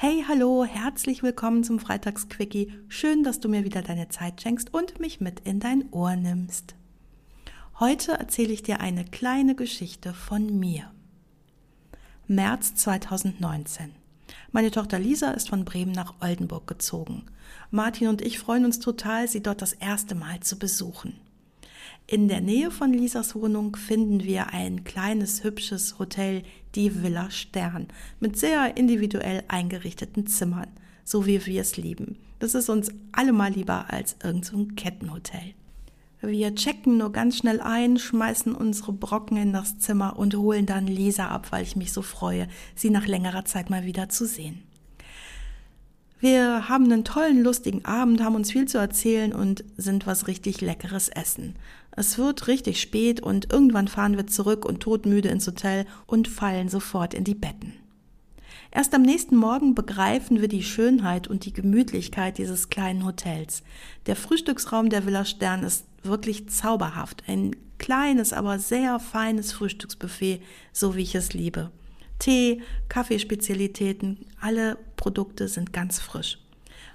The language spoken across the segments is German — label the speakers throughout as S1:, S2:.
S1: Hey, hallo, herzlich willkommen zum Freitagsquickie. Schön, dass du mir wieder deine Zeit schenkst und mich mit in dein Ohr nimmst. Heute erzähle ich dir eine kleine Geschichte von mir. März 2019. Meine Tochter Lisa ist von Bremen nach Oldenburg gezogen. Martin und ich freuen uns total, sie dort das erste Mal zu besuchen. In der Nähe von Lisas Wohnung finden wir ein kleines, hübsches Hotel, die Villa Stern, mit sehr individuell eingerichteten Zimmern, so wie wir es lieben. Das ist uns allemal lieber als irgendein so Kettenhotel. Wir checken nur ganz schnell ein, schmeißen unsere Brocken in das Zimmer und holen dann Lisa ab, weil ich mich so freue, sie nach längerer Zeit mal wieder zu sehen. Wir haben einen tollen, lustigen Abend, haben uns viel zu erzählen und sind was richtig Leckeres essen. Es wird richtig spät und irgendwann fahren wir zurück und todmüde ins Hotel und fallen sofort in die Betten. Erst am nächsten Morgen begreifen wir die Schönheit und die Gemütlichkeit dieses kleinen Hotels. Der Frühstücksraum der Villa Stern ist wirklich zauberhaft. Ein kleines, aber sehr feines Frühstücksbuffet, so wie ich es liebe. Tee, Kaffeespezialitäten, alle Produkte sind ganz frisch.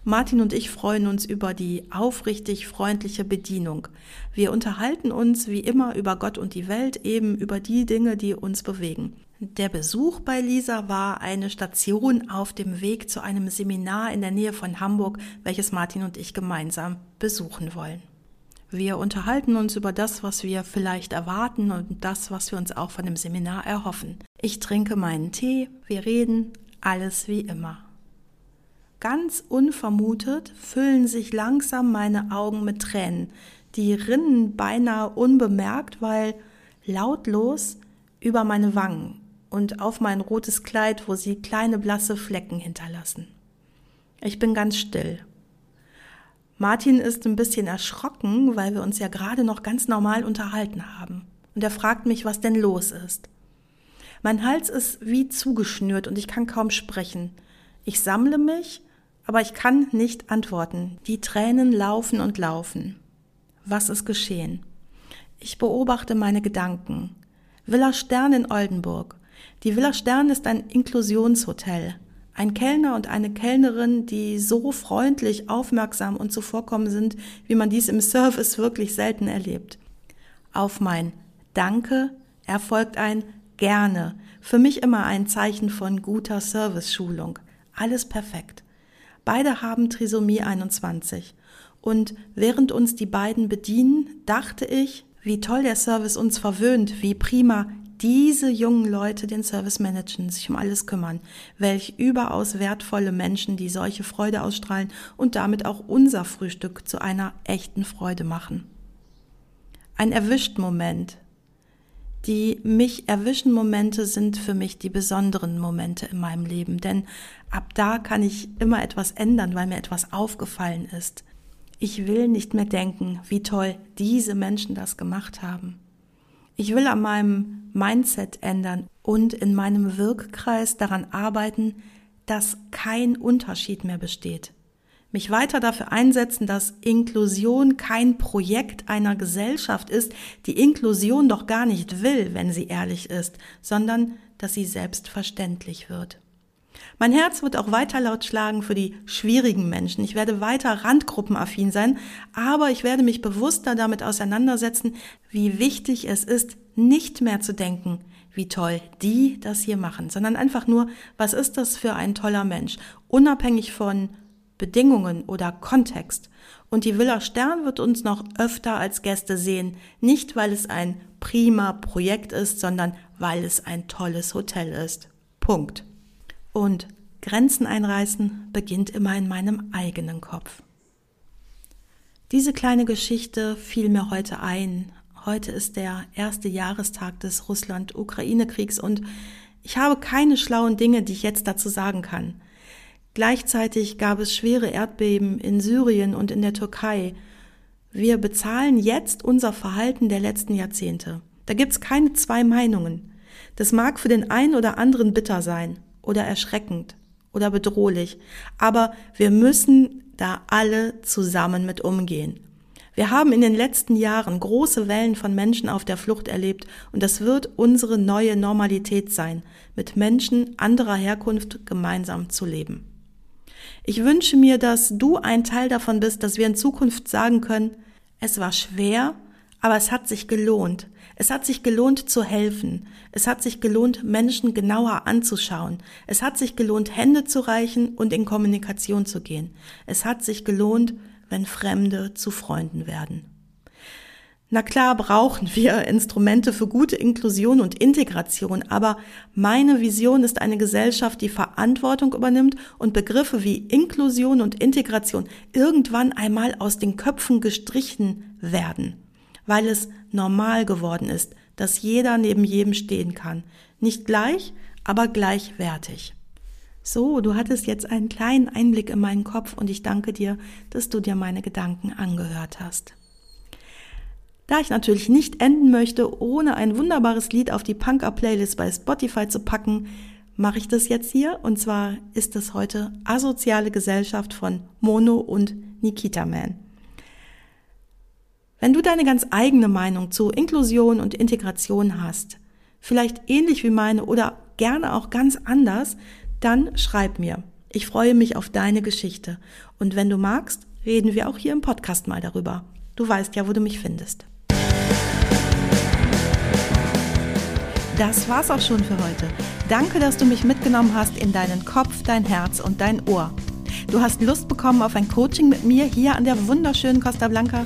S1: Martin und ich freuen uns über die aufrichtig freundliche Bedienung. Wir unterhalten uns wie immer über Gott und die Welt, eben über die Dinge, die uns bewegen. Der Besuch bei Lisa war eine Station auf dem Weg zu einem Seminar in der Nähe von Hamburg, welches Martin und ich gemeinsam besuchen wollen. Wir unterhalten uns über das, was wir vielleicht erwarten und das, was wir uns auch von dem Seminar erhoffen. Ich trinke meinen Tee, wir reden, alles wie immer. Ganz unvermutet füllen sich langsam meine Augen mit Tränen. Die rinnen beinahe unbemerkt, weil lautlos über meine Wangen und auf mein rotes Kleid, wo sie kleine blasse Flecken hinterlassen. Ich bin ganz still Martin ist ein bisschen erschrocken, weil wir uns ja gerade noch ganz normal unterhalten haben. Und er fragt mich, was denn los ist. Mein Hals ist wie zugeschnürt und ich kann kaum sprechen. Ich sammle mich, aber ich kann nicht antworten. Die Tränen laufen und laufen. Was ist geschehen? Ich beobachte meine Gedanken. Villa Stern in Oldenburg. Die Villa Stern ist ein Inklusionshotel. Ein Kellner und eine Kellnerin, die so freundlich, aufmerksam und zuvorkommen sind, wie man dies im Service wirklich selten erlebt. Auf mein Danke erfolgt ein Gerne. Für mich immer ein Zeichen von guter Service-Schulung. Alles perfekt. Beide haben Trisomie 21. Und während uns die beiden bedienen, dachte ich, wie toll der Service uns verwöhnt, wie prima diese jungen Leute den Service managen, sich um alles kümmern. Welch überaus wertvolle Menschen, die solche Freude ausstrahlen und damit auch unser Frühstück zu einer echten Freude machen. Ein erwischt Moment. Die mich erwischen Momente sind für mich die besonderen Momente in meinem Leben, denn ab da kann ich immer etwas ändern, weil mir etwas aufgefallen ist. Ich will nicht mehr denken, wie toll diese Menschen das gemacht haben. Ich will an meinem Mindset ändern und in meinem Wirkkreis daran arbeiten, dass kein Unterschied mehr besteht. Mich weiter dafür einsetzen, dass Inklusion kein Projekt einer Gesellschaft ist, die Inklusion doch gar nicht will, wenn sie ehrlich ist, sondern dass sie selbstverständlich wird. Mein Herz wird auch weiter laut schlagen für die schwierigen Menschen. Ich werde weiter randgruppenaffin sein, aber ich werde mich bewusster damit auseinandersetzen, wie wichtig es ist, nicht mehr zu denken, wie toll die das hier machen, sondern einfach nur, was ist das für ein toller Mensch, unabhängig von Bedingungen oder Kontext. Und die Villa Stern wird uns noch öfter als Gäste sehen, nicht weil es ein prima Projekt ist, sondern weil es ein tolles Hotel ist. Punkt. Und Grenzen einreißen beginnt immer in meinem eigenen Kopf. Diese kleine Geschichte fiel mir heute ein. Heute ist der erste Jahrestag des Russland-Ukraine-Kriegs und ich habe keine schlauen Dinge, die ich jetzt dazu sagen kann. Gleichzeitig gab es schwere Erdbeben in Syrien und in der Türkei. Wir bezahlen jetzt unser Verhalten der letzten Jahrzehnte. Da gibt's keine zwei Meinungen. Das mag für den einen oder anderen bitter sein oder erschreckend oder bedrohlich, aber wir müssen da alle zusammen mit umgehen. Wir haben in den letzten Jahren große Wellen von Menschen auf der Flucht erlebt und das wird unsere neue Normalität sein, mit Menschen anderer Herkunft gemeinsam zu leben. Ich wünsche mir, dass du ein Teil davon bist, dass wir in Zukunft sagen können, es war schwer, aber es hat sich gelohnt. Es hat sich gelohnt zu helfen. Es hat sich gelohnt, Menschen genauer anzuschauen. Es hat sich gelohnt, Hände zu reichen und in Kommunikation zu gehen. Es hat sich gelohnt, wenn Fremde zu Freunden werden. Na klar brauchen wir Instrumente für gute Inklusion und Integration, aber meine Vision ist eine Gesellschaft, die Verantwortung übernimmt und Begriffe wie Inklusion und Integration irgendwann einmal aus den Köpfen gestrichen werden, weil es normal geworden ist, dass jeder neben jedem stehen kann. Nicht gleich, aber gleichwertig. So, du hattest jetzt einen kleinen Einblick in meinen Kopf und ich danke dir, dass du dir meine Gedanken angehört hast. Da ich natürlich nicht enden möchte, ohne ein wunderbares Lied auf die Punk-Up-Playlist bei Spotify zu packen, mache ich das jetzt hier. Und zwar ist es heute Asoziale Gesellschaft von Mono und Nikita Man. Wenn du deine ganz eigene Meinung zu Inklusion und Integration hast, vielleicht ähnlich wie meine oder gerne auch ganz anders, dann schreib mir. Ich freue mich auf deine Geschichte. Und wenn du magst, reden wir auch hier im Podcast mal darüber. Du weißt ja, wo du mich findest. Das war's auch schon für heute. Danke, dass du mich mitgenommen hast in deinen Kopf, dein Herz und dein Ohr. Du hast Lust bekommen auf ein Coaching mit mir hier an der wunderschönen Costa Blanca?